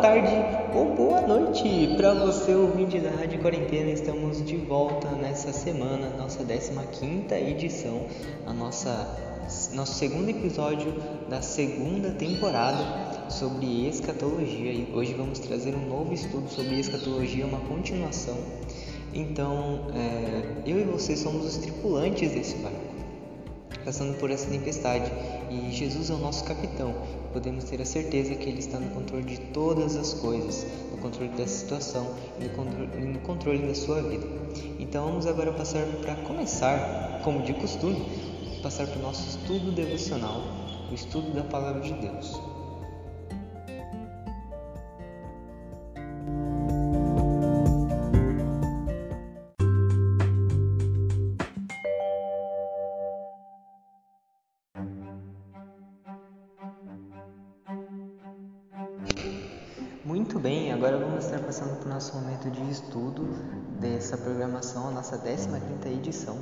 tarde ou boa noite para você ouvinte da Rádio Quarentena. Estamos de volta nessa semana, nossa 15 edição, a nossa nosso segundo episódio da segunda temporada sobre escatologia. E hoje vamos trazer um novo estudo sobre escatologia, uma continuação. Então, é, eu e você somos os tripulantes desse barco passando por essa tempestade. E Jesus é o nosso capitão. Podemos ter a certeza que Ele está no controle de todas as coisas, no controle dessa situação e no controle, no controle da sua vida. Então vamos agora passar para começar, como de costume, passar para o nosso estudo devocional, o estudo da Palavra de Deus. 15ª edição.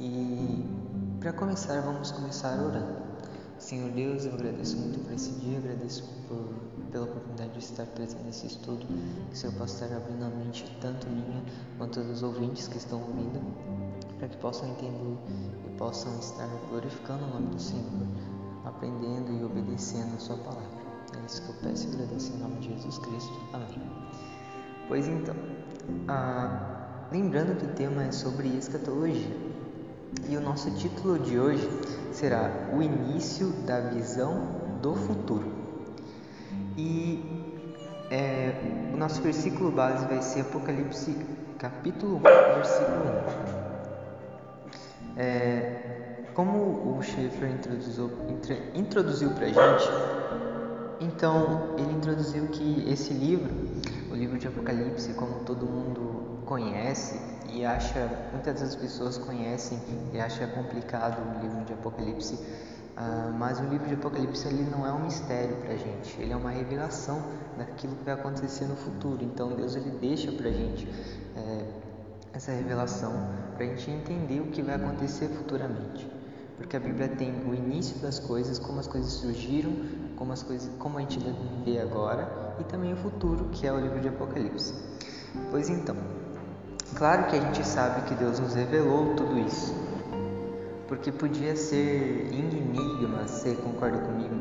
E para começar, vamos começar orando. Senhor Deus, eu agradeço muito por esse dia, agradeço por, pela oportunidade de estar presente nesse estudo, que o Senhor possa estar abrindo a mente tanto minha quanto dos ouvintes que estão ouvindo, para que possam entender e possam estar glorificando o nome do Senhor, aprendendo e obedecendo a Sua palavra. É isso que eu peço e agradeço em nome de Jesus Cristo. Amém. Pois então, ah, lembrando que o tema é sobre escatologia e o nosso título de hoje será O Início da Visão do Futuro. E é, o nosso versículo base vai ser Apocalipse capítulo 1, versículo 1. É, como o Schaeffer introduziu, introduziu para a gente, então, ele introduziu que esse livro, o livro de Apocalipse, como todo mundo conhece e acha, muitas das pessoas conhecem e acha complicado o livro de Apocalipse, uh, mas o livro de Apocalipse ele não é um mistério para a gente, ele é uma revelação daquilo que vai acontecer no futuro. Então, Deus ele deixa para a gente é, essa revelação para a gente entender o que vai acontecer futuramente porque a Bíblia tem o início das coisas, como as coisas surgiram, como as coisas, como a gente viver agora e também o futuro, que é o livro de Apocalipse. Pois então, claro que a gente sabe que Deus nos revelou tudo isso, porque podia ser enigma, você concorda comigo?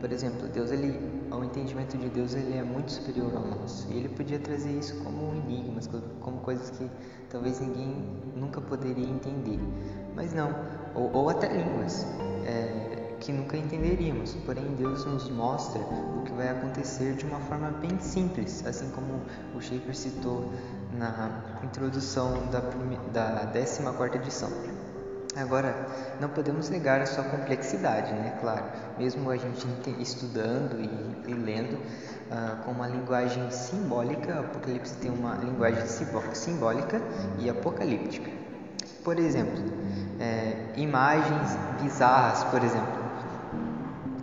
Por exemplo, Deus ele, ao entendimento de Deus ele é muito superior ao nosso. E ele podia trazer isso como enigmas, como coisas que talvez ninguém nunca poderia entender. Mas não, ou, ou até línguas é, que nunca entenderíamos. Porém, Deus nos mostra o que vai acontecer de uma forma bem simples, assim como o Schaefer citou na introdução da, da 14 edição. Agora, não podemos negar a sua complexidade, né? Claro, mesmo a gente estudando e, e lendo uh, com uma linguagem simbólica, Apocalipse tem uma linguagem simbólica e apocalíptica. Por exemplo, é, imagens bizarras, por exemplo,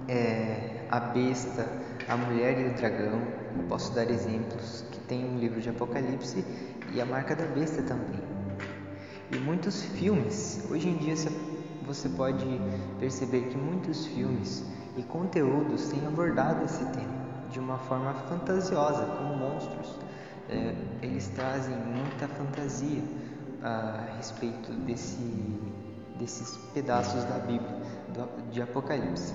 é, a besta, a mulher e o dragão. Posso dar exemplos tem um livro de Apocalipse e a marca da besta também. E muitos filmes, hoje em dia você pode perceber que muitos filmes e conteúdos têm abordado esse tema de uma forma fantasiosa, como monstros. É, eles trazem muita fantasia a respeito desse, desses pedaços da Bíblia, do, de Apocalipse.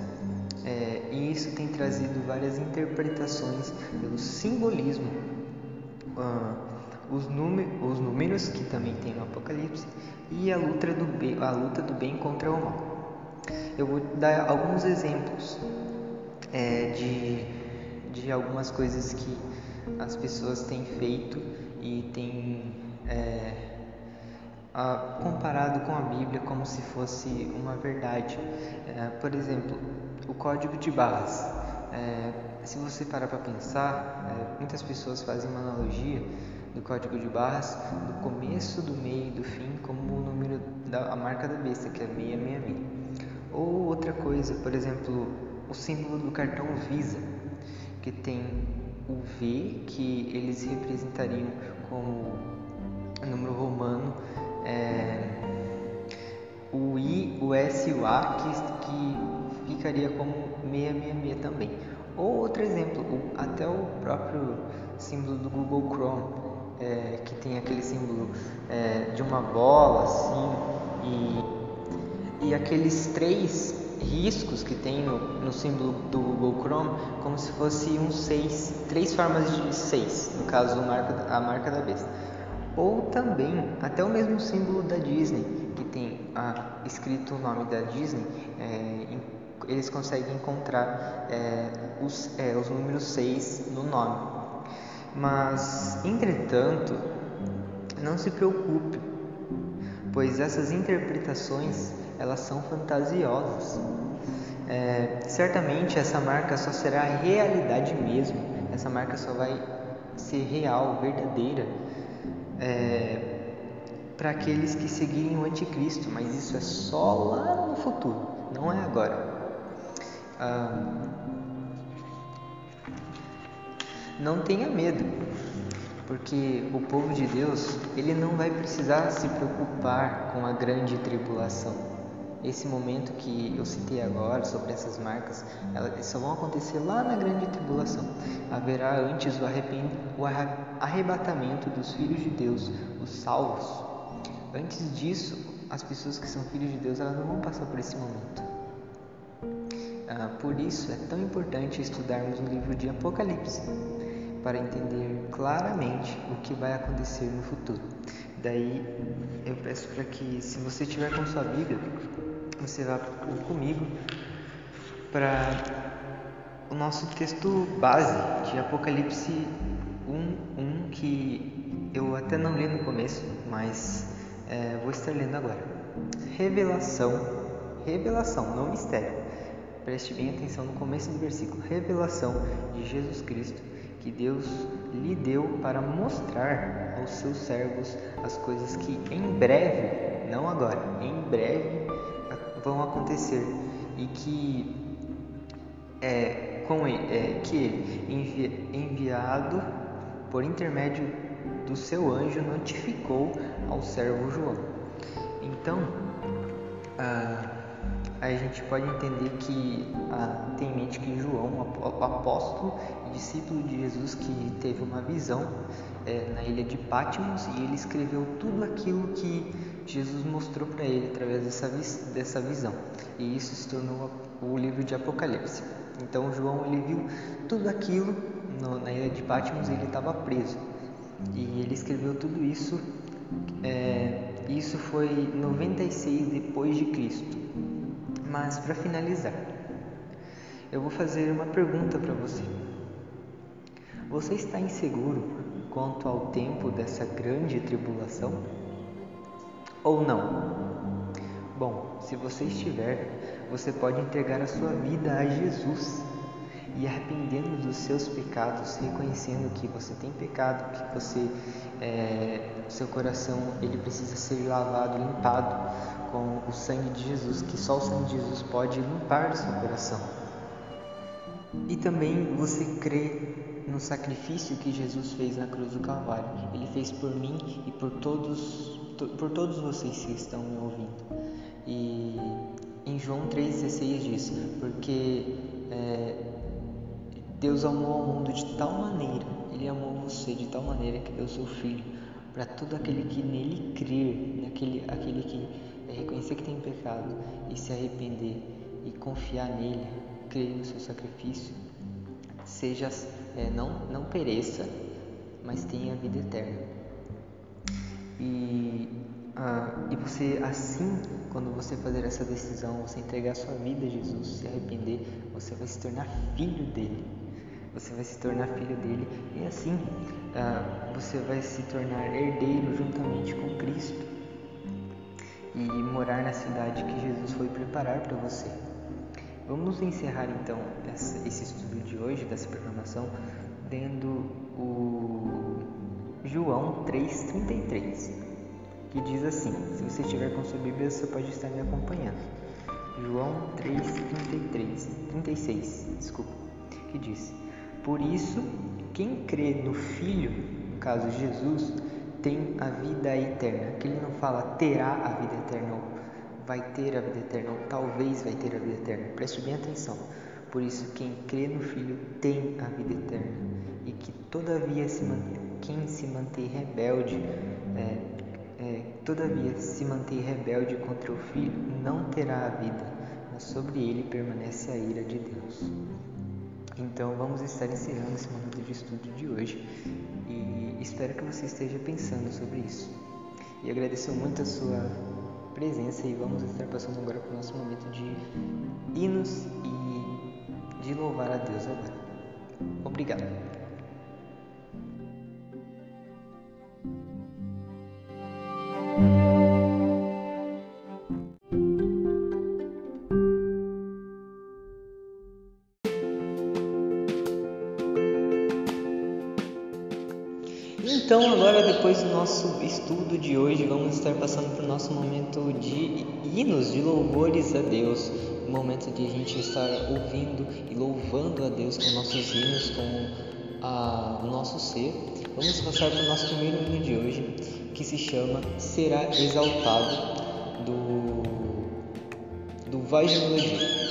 É, e isso tem trazido várias interpretações pelo simbolismo, uh, os, os, números que também tem no Apocalipse e a luta, do bem, a luta do bem contra o mal. Eu vou dar alguns exemplos é, de, de algumas coisas que as pessoas têm feito e têm é, ah, comparado com a Bíblia como se fosse uma verdade. É, por exemplo, o código de barras. É, se você parar para pensar, é, muitas pessoas fazem uma analogia do código de barras do começo, do meio e do fim como o número da a marca da besta, que é 666. Ou outra coisa, por exemplo, o símbolo do cartão Visa, que tem o V, que eles representariam como número romano é, o I, o S e o A, que, que ficaria como 666 também. Ou outro exemplo, até o próprio símbolo do Google Chrome, é, que tem aquele símbolo é, de uma bola assim, e, e aqueles três riscos que tem no, no, símbolo do Google Chrome, como se fosse um 6, três formas de 6, no caso marca, a marca da besta. Ou também até o mesmo símbolo da Disney, que tem a, escrito o nome da Disney, é, em, eles conseguem encontrar é, os, é, os números 6 no nome. Mas, entretanto, não se preocupe, pois essas interpretações elas são fantasiosas. É, certamente essa marca só será realidade mesmo, essa marca só vai ser real, verdadeira, é, para aqueles que seguirem o anticristo, mas isso é só lá no futuro, não é agora. Ah, não tenha medo, porque o povo de Deus ele não vai precisar se preocupar com a grande tribulação esse momento que eu citei agora sobre essas marcas, elas só vão acontecer lá na grande tribulação. Haverá antes o, o arrebatamento dos filhos de Deus, os salvos. Antes disso, as pessoas que são filhos de Deus, elas não vão passar por esse momento. Ah, por isso é tão importante estudarmos o livro de Apocalipse para entender claramente o que vai acontecer no futuro. Daí eu peço para que, se você tiver com sua Bíblia, você vá comigo para o nosso texto base de Apocalipse 1, 1 que eu até não li no começo, mas é, vou estar lendo agora. Revelação, revelação, não mistério. Preste bem atenção no começo do versículo. Revelação de Jesus Cristo que Deus lhe deu para mostrar aos seus servos as coisas que em breve, não agora, em breve vão acontecer e que é, com ele, é, que ele envi, enviado por intermédio do seu anjo notificou ao servo João. Então ah, a gente pode entender que ah, tem em mente que João, apóstolo e discípulo de Jesus, que teve uma visão é, na ilha de Patmos e ele escreveu tudo aquilo que Jesus mostrou para ele através dessa, dessa visão. E isso se tornou o livro de Apocalipse. Então João ele viu tudo aquilo no, na ilha de Patmos ele estava preso. E ele escreveu tudo isso. É, isso foi 96 depois. Mas para finalizar, eu vou fazer uma pergunta para você. Você está inseguro quanto ao tempo dessa grande tribulação? ou não? Bom, se você estiver, você pode entregar a sua vida a Jesus e arrependendo dos seus pecados, reconhecendo que você tem pecado, que você, é, seu coração, ele precisa ser lavado, limpado com o sangue de Jesus, que só o sangue de Jesus pode limpar o seu coração. E também você crê no sacrifício que Jesus fez na cruz do Calvário. Ele fez por mim e por todos por todos vocês que estão me ouvindo. E em João 3,16 diz: Porque é, Deus amou o mundo de tal maneira, Ele amou você de tal maneira que deu seu Filho para todo aquele que nele crer, naquele, aquele que é, reconhecer que tem pecado e se arrepender e confiar nele, crer no seu sacrifício, seja é, não, não pereça, mas tenha vida eterna. E, ah, e você, assim, quando você fazer essa decisão, você entregar sua vida a Jesus, se arrepender, você vai se tornar filho dele. Você vai se tornar filho dele e assim ah, você vai se tornar herdeiro juntamente com Cristo e morar na cidade que Jesus foi preparar para você. Vamos encerrar então esse estudo de hoje, dessa programação, dando o João 3,33, que diz assim: se você estiver com sua Bíblia, você pode estar me acompanhando. João 3,33, 36, desculpa, que diz: Por isso, quem crê no Filho, no caso Jesus, tem a vida eterna. Que ele não fala terá a vida eterna, ou vai ter a vida eterna, ou talvez vai ter a vida eterna. Preste bem atenção, Por isso, quem crê no Filho tem a vida eterna, e que todavia se mantém, quem se mantém rebelde, é, é, todavia se mantém rebelde contra o Filho, não terá a vida, mas sobre ele permanece a ira de Deus. Então, vamos estar encerrando esse momento de estudo de hoje e espero que você esteja pensando sobre isso. E agradeço muito a sua presença e vamos estar passando agora para o nosso momento de hinos e de louvar a Deus agora. Obrigado. Agora, depois do nosso estudo de hoje, vamos estar passando para o nosso momento de hinos, de louvores a Deus. Um momento de a gente estar ouvindo e louvando a Deus com nossos hinos, com a, o nosso ser. Vamos passar para o nosso primeiro hino de hoje, que se chama Será Exaltado, do, do Voz de Melodia.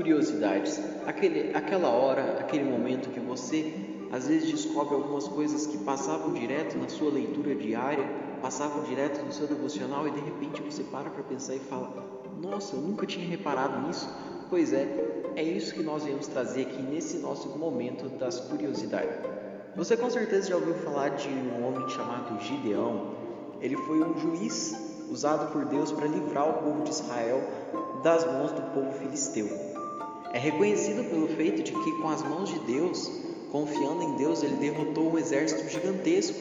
Curiosidades. Aquele, aquela hora, aquele momento que você às vezes descobre algumas coisas que passavam direto na sua leitura diária, passavam direto no seu devocional e de repente você para para pensar e fala: Nossa, eu nunca tinha reparado nisso. Pois é, é isso que nós viemos trazer aqui nesse nosso momento das curiosidades. Você com certeza já ouviu falar de um homem chamado Gideão. Ele foi um juiz usado por Deus para livrar o povo de Israel das mãos do povo filisteu. É reconhecido pelo feito de que, com as mãos de Deus, confiando em Deus, ele derrotou um exército gigantesco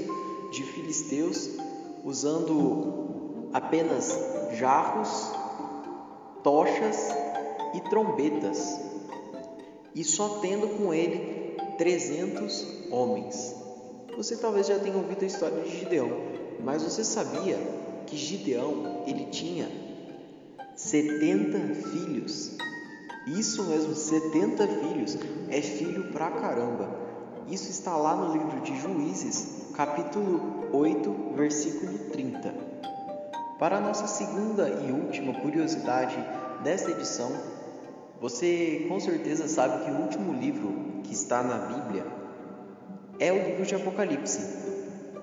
de filisteus usando apenas jarros, tochas e trombetas, e só tendo com ele 300 homens. Você talvez já tenha ouvido a história de Gideão, mas você sabia que Gideão ele tinha 70 filhos? Isso mesmo, 70 filhos. É filho pra caramba. Isso está lá no livro de Juízes, capítulo 8, versículo 30. Para a nossa segunda e última curiosidade desta edição, você com certeza sabe que o último livro que está na Bíblia é o livro de Apocalipse.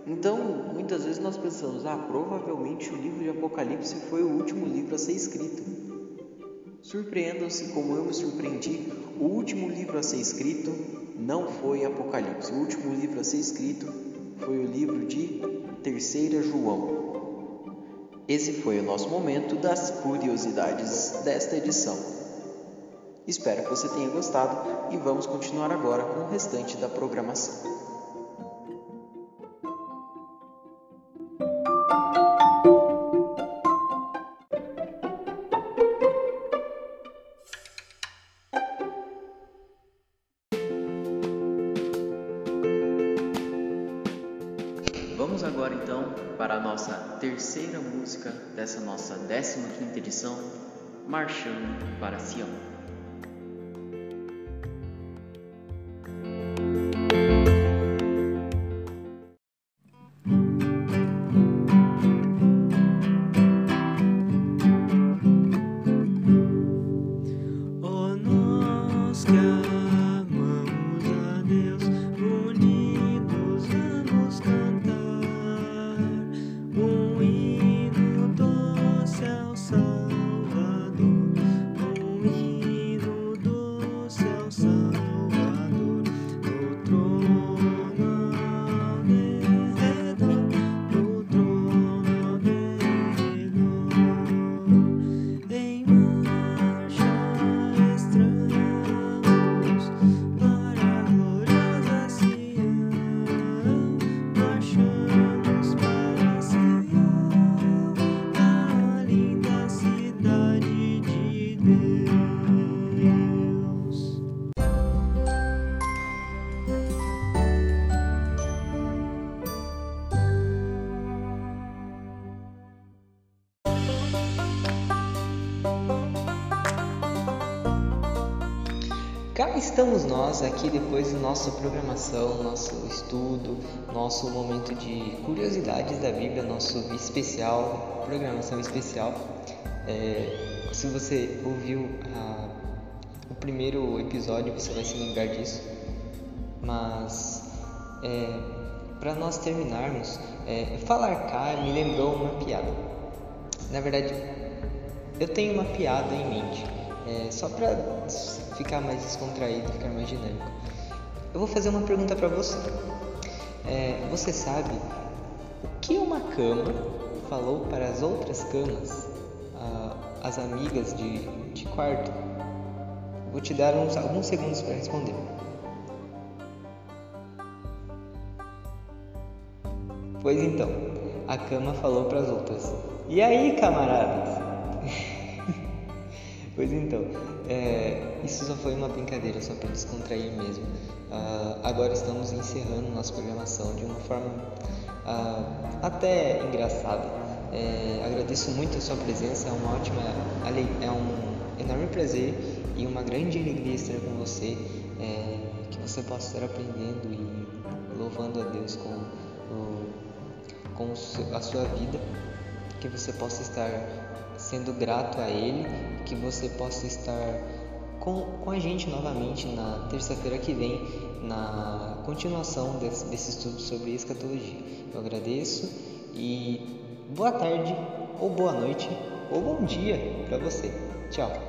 Então, muitas vezes nós pensamos, ah, provavelmente o livro de Apocalipse foi o último livro a ser escrito. Surpreendam-se como eu me surpreendi, o último livro a ser escrito não foi Apocalipse. O último livro a ser escrito foi o livro de Terceira João. Esse foi o nosso momento das curiosidades desta edição. Espero que você tenha gostado e vamos continuar agora com o restante da programação. Vamos agora então para a nossa terceira música dessa nossa 15ª edição, Marchando para Sião. Estamos nós aqui depois da nossa programação, nosso estudo, nosso momento de curiosidades da Bíblia, nosso especial, programação especial. É, se você ouviu a, o primeiro episódio, você vai se lembrar disso. Mas é, para nós terminarmos, é, falar cá me lembrou uma piada. Na verdade, eu tenho uma piada em mente, é, só para ficar mais descontraído, ficar mais dinâmico. Eu vou fazer uma pergunta para você. É, você sabe o que uma cama falou para as outras camas, as amigas de, de quarto? Vou te dar uns, alguns segundos para responder. Pois então, a cama falou para as outras: E aí, camaradas? pois então, é, isso só foi uma brincadeira, só para descontrair mesmo. Uh, agora estamos encerrando nossa programação de uma forma uh, até engraçada. É, agradeço muito a sua presença, é uma ótima, é um enorme prazer e uma grande alegria estar com você, é, que você possa estar aprendendo e louvando a Deus com, com a sua vida, que você possa estar sendo grato a Ele, que você possa estar com, com a gente novamente na terça-feira que vem, na continuação desse, desse estudo sobre escatologia. Eu agradeço e boa tarde, ou boa noite, ou bom dia para você. Tchau!